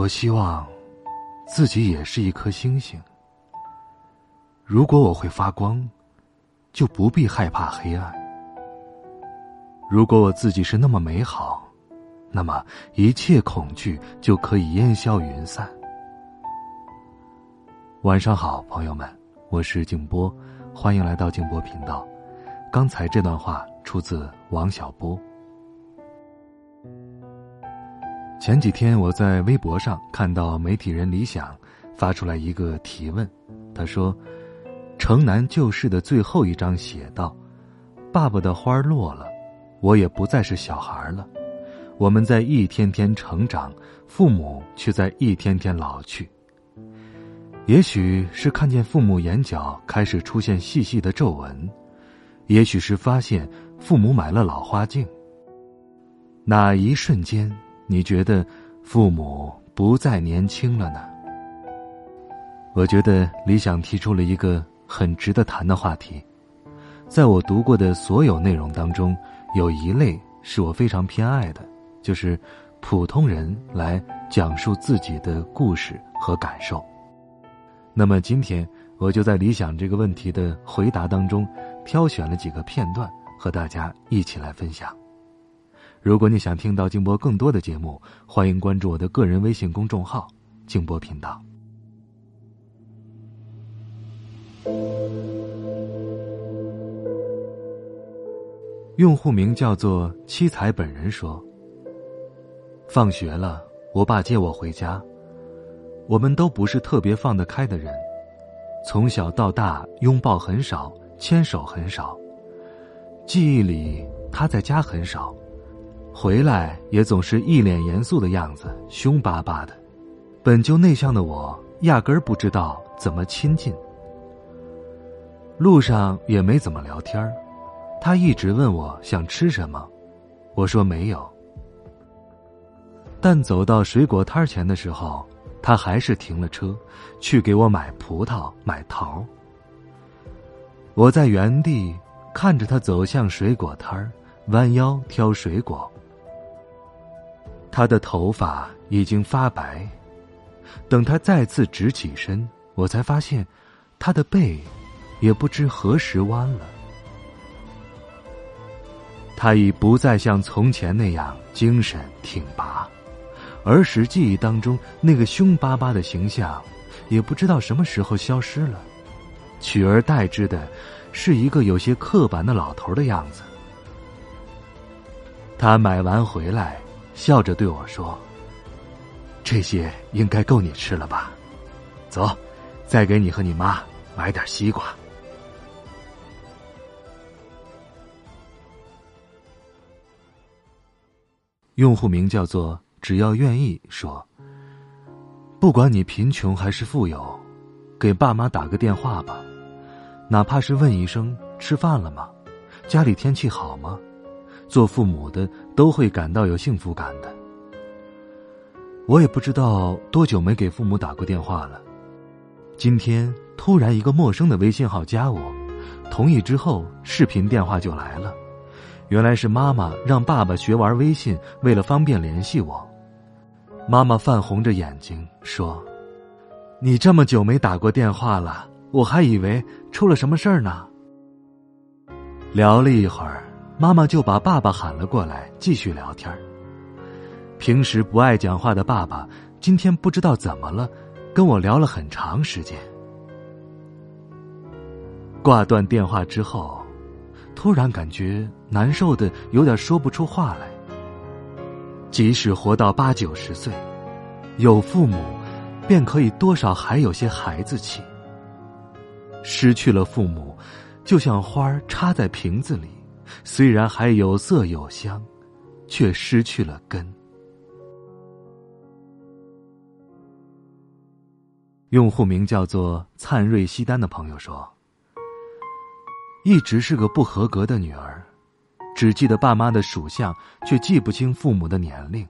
我希望自己也是一颗星星。如果我会发光，就不必害怕黑暗。如果我自己是那么美好，那么一切恐惧就可以烟消云散。晚上好，朋友们，我是静波，欢迎来到静波频道。刚才这段话出自王小波。前几天我在微博上看到媒体人李想发出来一个提问，他说：“城南旧事的最后一章写道，爸爸的花落了，我也不再是小孩了，我们在一天天成长，父母却在一天天老去。也许是看见父母眼角开始出现细细的皱纹，也许是发现父母买了老花镜。那一瞬间。”你觉得父母不再年轻了呢？我觉得理想提出了一个很值得谈的话题。在我读过的所有内容当中，有一类是我非常偏爱的，就是普通人来讲述自己的故事和感受。那么今天我就在理想这个问题的回答当中，挑选了几个片段和大家一起来分享。如果你想听到静波更多的节目，欢迎关注我的个人微信公众号“静波频道”。用户名叫做七彩本人说：“放学了，我爸接我回家。我们都不是特别放得开的人，从小到大拥抱很少，牵手很少。记忆里他在家很少。”回来也总是一脸严肃的样子，凶巴巴的。本就内向的我，压根儿不知道怎么亲近。路上也没怎么聊天儿，他一直问我想吃什么，我说没有。但走到水果摊前的时候，他还是停了车，去给我买葡萄、买桃。我在原地看着他走向水果摊儿，弯腰挑水果。他的头发已经发白，等他再次直起身，我才发现，他的背也不知何时弯了。他已不再像从前那样精神挺拔，儿时记忆当中那个凶巴巴的形象，也不知道什么时候消失了，取而代之的，是一个有些刻板的老头的样子。他买完回来。笑着对我说：“这些应该够你吃了吧？走，再给你和你妈买点西瓜。”用户名叫做“只要愿意”说：“不管你贫穷还是富有，给爸妈打个电话吧，哪怕是问一声吃饭了吗？家里天气好吗？”做父母的都会感到有幸福感的。我也不知道多久没给父母打过电话了。今天突然一个陌生的微信号加我，同意之后视频电话就来了。原来是妈妈让爸爸学玩微信，为了方便联系我。妈妈泛红着眼睛说：“你这么久没打过电话了，我还以为出了什么事儿呢。”聊了一会儿。妈妈就把爸爸喊了过来，继续聊天平时不爱讲话的爸爸，今天不知道怎么了，跟我聊了很长时间。挂断电话之后，突然感觉难受的有点说不出话来。即使活到八九十岁，有父母，便可以多少还有些孩子气。失去了父母，就像花插在瓶子里。虽然还有色有香，却失去了根。用户名叫做灿瑞西丹的朋友说：“一直是个不合格的女儿，只记得爸妈的属相，却记不清父母的年龄，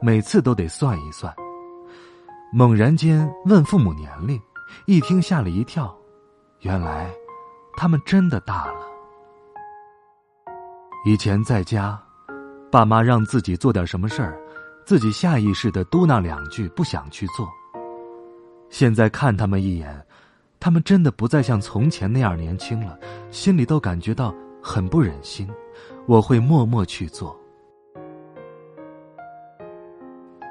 每次都得算一算。猛然间问父母年龄，一听吓了一跳，原来他们真的大了。以前在家，爸妈让自己做点什么事儿。”自己下意识的嘟囔两句，不想去做。现在看他们一眼，他们真的不再像从前那样年轻了，心里都感觉到很不忍心。我会默默去做。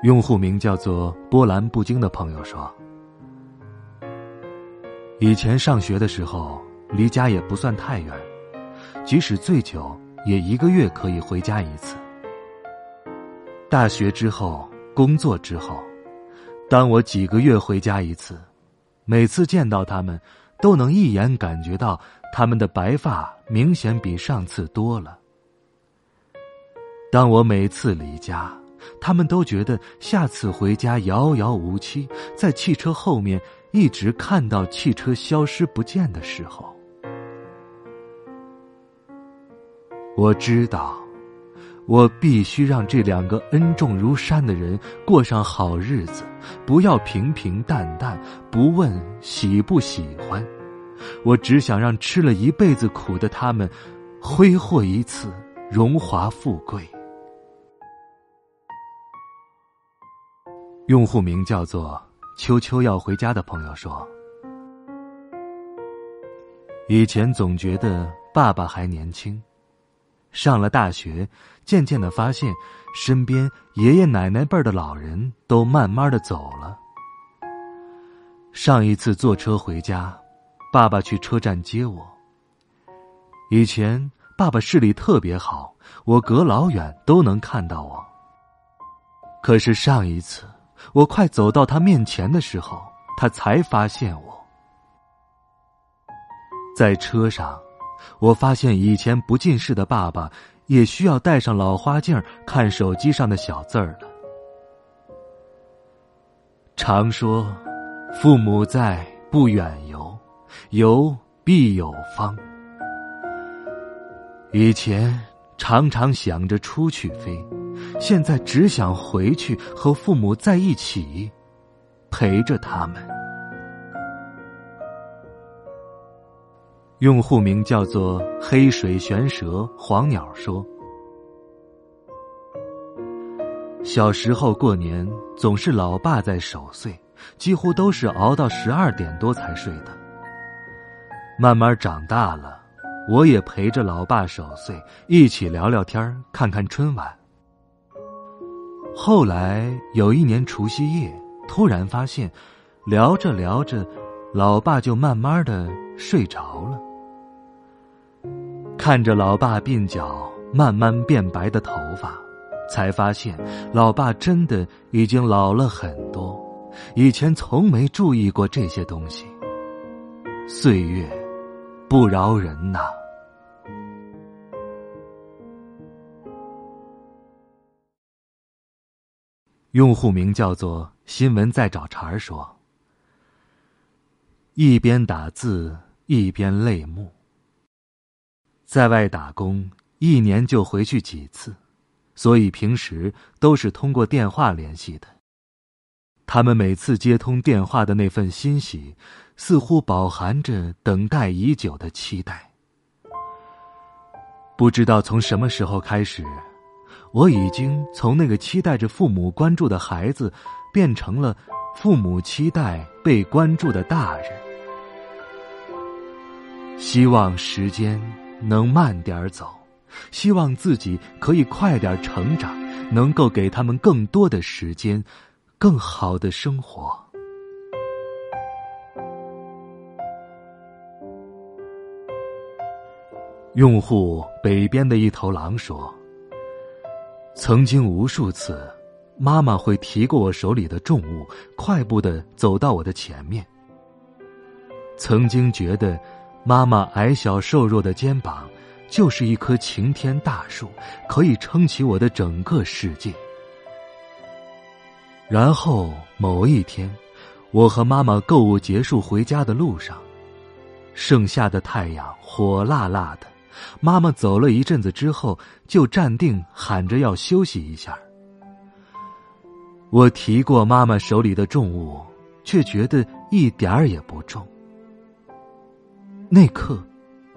用户名叫做波澜不惊的朋友说：“以前上学的时候，离家也不算太远，即使最久，也一个月可以回家一次。”大学之后，工作之后，当我几个月回家一次，每次见到他们，都能一眼感觉到他们的白发明显比上次多了。当我每次离家，他们都觉得下次回家遥遥无期，在汽车后面一直看到汽车消失不见的时候，我知道。我必须让这两个恩重如山的人过上好日子，不要平平淡淡，不问喜不喜欢。我只想让吃了一辈子苦的他们，挥霍一次荣华富贵。用户名叫做“秋秋要回家”的朋友说：“以前总觉得爸爸还年轻。”上了大学，渐渐的发现，身边爷爷奶奶辈的老人都慢慢的走了。上一次坐车回家，爸爸去车站接我。以前爸爸视力特别好，我隔老远都能看到我。可是上一次，我快走到他面前的时候，他才发现我。在车上。我发现以前不近视的爸爸，也需要戴上老花镜看手机上的小字儿了。常说，父母在，不远游，游必有方。以前常常想着出去飞，现在只想回去和父母在一起，陪着他们。用户名叫做“黑水玄蛇”黄鸟说：“小时候过年总是老爸在守岁，几乎都是熬到十二点多才睡的。慢慢长大了，我也陪着老爸守岁，一起聊聊天看看春晚。后来有一年除夕夜，突然发现，聊着聊着，老爸就慢慢的睡着了。”看着老爸鬓角慢慢变白的头发，才发现老爸真的已经老了很多。以前从没注意过这些东西。岁月不饶人呐。用户名叫做“新闻在找茬”说：“一边打字一边泪目。”在外打工，一年就回去几次，所以平时都是通过电话联系的。他们每次接通电话的那份欣喜，似乎饱含着等待已久的期待。不知道从什么时候开始，我已经从那个期待着父母关注的孩子，变成了父母期待被关注的大人。希望时间。能慢点走，希望自己可以快点成长，能够给他们更多的时间，更好的生活。用户北边的一头狼说：“曾经无数次，妈妈会提过我手里的重物，快步的走到我的前面。曾经觉得。”妈妈矮小瘦弱的肩膀，就是一棵擎天大树，可以撑起我的整个世界。然后某一天，我和妈妈购物结束回家的路上，盛夏的太阳火辣辣的。妈妈走了一阵子之后，就站定喊着要休息一下。我提过妈妈手里的重物，却觉得一点儿也不重。那刻，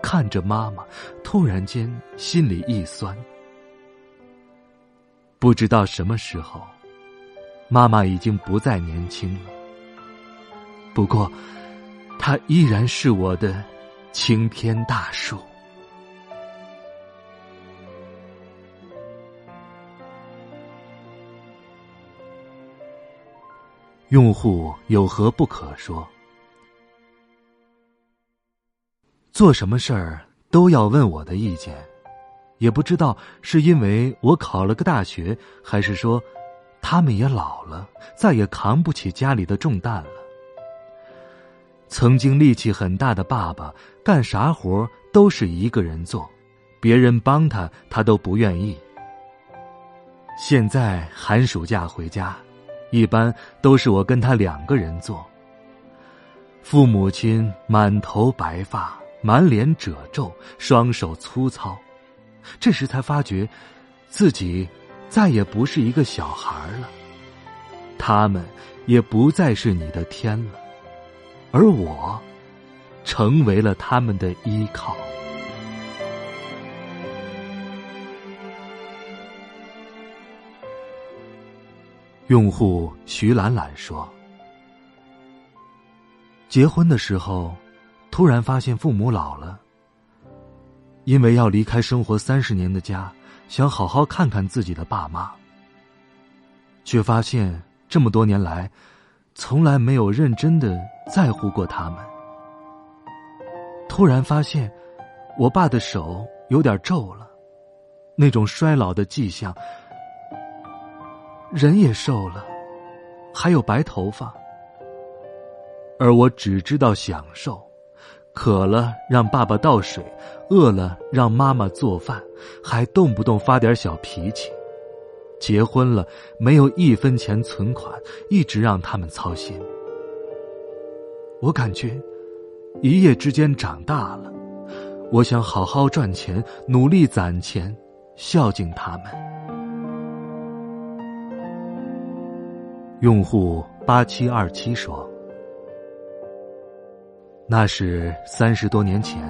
看着妈妈，突然间心里一酸。不知道什么时候，妈妈已经不再年轻了。不过，她依然是我的青天大树。用户有何不可说？做什么事儿都要问我的意见，也不知道是因为我考了个大学，还是说他们也老了，再也扛不起家里的重担了。曾经力气很大的爸爸，干啥活都是一个人做，别人帮他他都不愿意。现在寒暑假回家。一般都是我跟他两个人做。父母亲满头白发，满脸褶皱，双手粗糙，这时才发觉，自己再也不是一个小孩了。他们也不再是你的天了，而我，成为了他们的依靠。用户徐兰兰说：“结婚的时候，突然发现父母老了。因为要离开生活三十年的家，想好好看看自己的爸妈，却发现这么多年来，从来没有认真的在乎过他们。突然发现，我爸的手有点皱了，那种衰老的迹象。”人也瘦了，还有白头发，而我只知道享受，渴了让爸爸倒水，饿了让妈妈做饭，还动不动发点小脾气。结婚了没有一分钱存款，一直让他们操心。我感觉一夜之间长大了，我想好好赚钱，努力攒钱，孝敬他们。用户八七二七说：“那是三十多年前，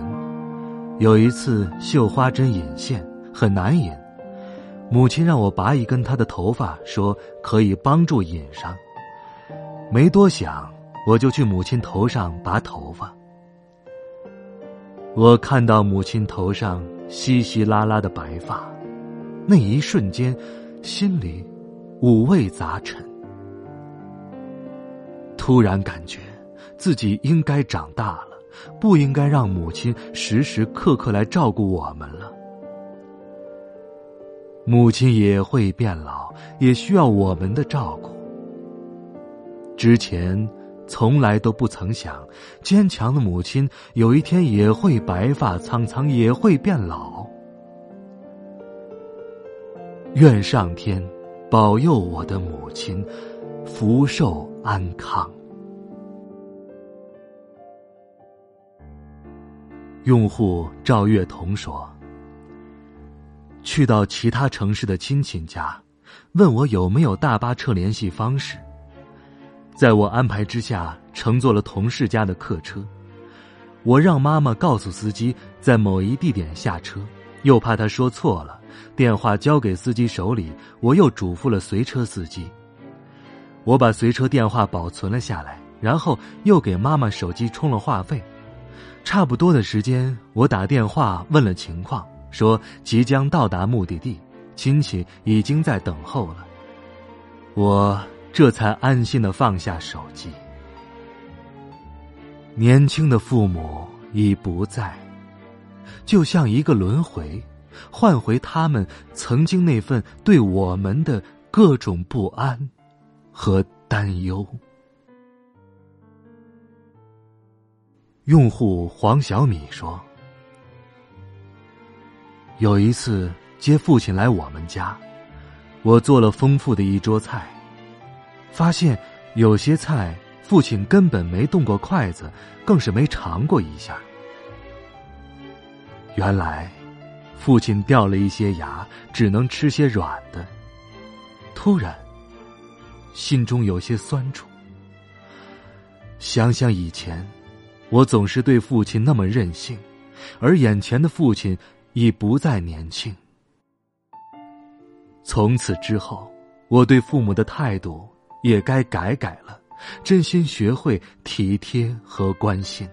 有一次绣花针引线很难引，母亲让我拔一根她的头发，说可以帮助引上。没多想，我就去母亲头上拔头发。我看到母亲头上稀稀拉拉的白发，那一瞬间，心里五味杂陈。”突然感觉自己应该长大了，不应该让母亲时时刻刻来照顾我们了。母亲也会变老，也需要我们的照顾。之前从来都不曾想，坚强的母亲有一天也会白发苍苍，也会变老。愿上天保佑我的母亲。福寿安康。用户赵月彤说：“去到其他城市的亲戚家，问我有没有大巴车联系方式。在我安排之下，乘坐了同事家的客车。我让妈妈告诉司机在某一地点下车，又怕他说错了，电话交给司机手里，我又嘱咐了随车司机。”我把随车电话保存了下来，然后又给妈妈手机充了话费。差不多的时间，我打电话问了情况，说即将到达目的地，亲戚已经在等候了。我这才安心的放下手机。年轻的父母已不在，就像一个轮回，换回他们曾经那份对我们的各种不安。和担忧。用户黄小米说：“有一次接父亲来我们家，我做了丰富的一桌菜，发现有些菜父亲根本没动过筷子，更是没尝过一下。原来，父亲掉了一些牙，只能吃些软的。突然，心中有些酸楚。想想以前，我总是对父亲那么任性，而眼前的父亲已不再年轻。从此之后，我对父母的态度也该改改了，真心学会体贴和关心。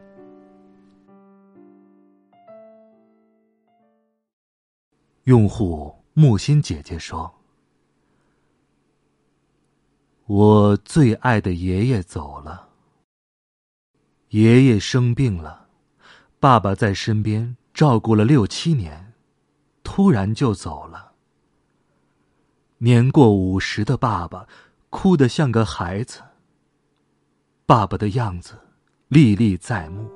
用户木心姐姐说：“我最爱的爷爷走了。爷爷生病了，爸爸在身边照顾了六七年，突然就走了。年过五十的爸爸，哭得像个孩子。爸爸的样子历历在目。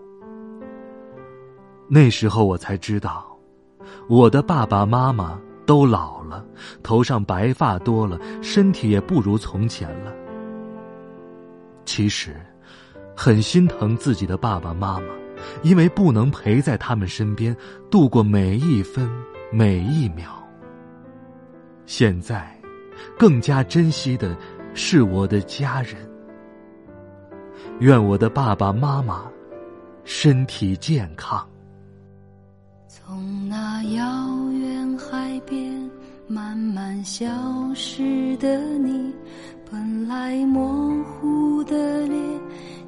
那时候我才知道。”我的爸爸妈妈都老了，头上白发多了，身体也不如从前了。其实，很心疼自己的爸爸妈妈，因为不能陪在他们身边度过每一分每一秒。现在，更加珍惜的是我的家人。愿我的爸爸妈妈身体健康。从那遥远海边慢慢消失的你，本来模糊的脸，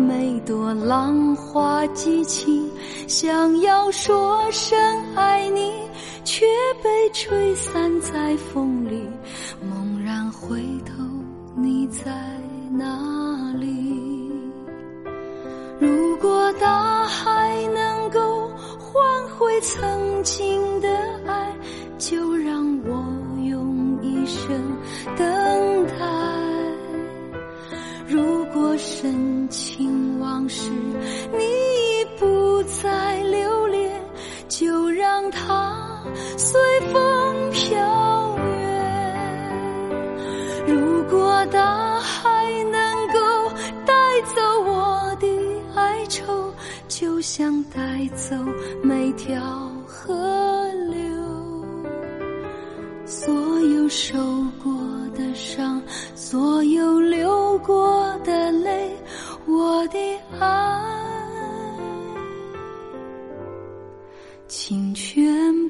每朵浪花激起。想要说声爱你，却被吹散在风里。猛然回头，你在哪里？如果大海能够换回曾经的爱，就让我用一生等待。深情往事你已不再留恋，就让它随风飘远。如果大海能够带走我的哀愁，就像带走每条河流，所有受过上，所有流过的泪，我的爱，请全部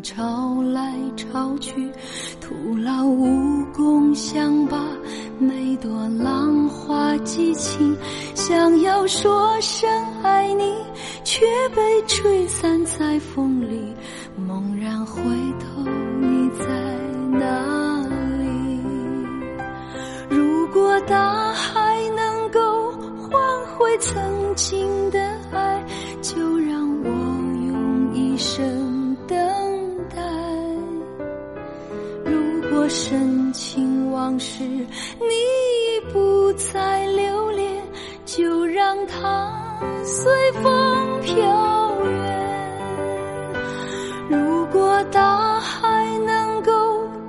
潮来潮去，徒劳无功，想把每朵浪花记清。想要说声爱你，却被吹散在风里。猛然回头，你在哪里？如果大海能够换回曾经的爱。就让我用一生往事你已不再留恋，就让它随风飘远。如果大海能够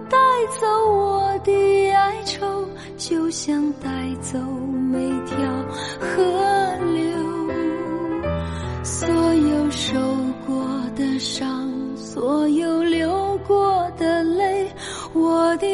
带走我的哀愁，就像带走每条河流。所有受过的伤，所有流过的泪，我的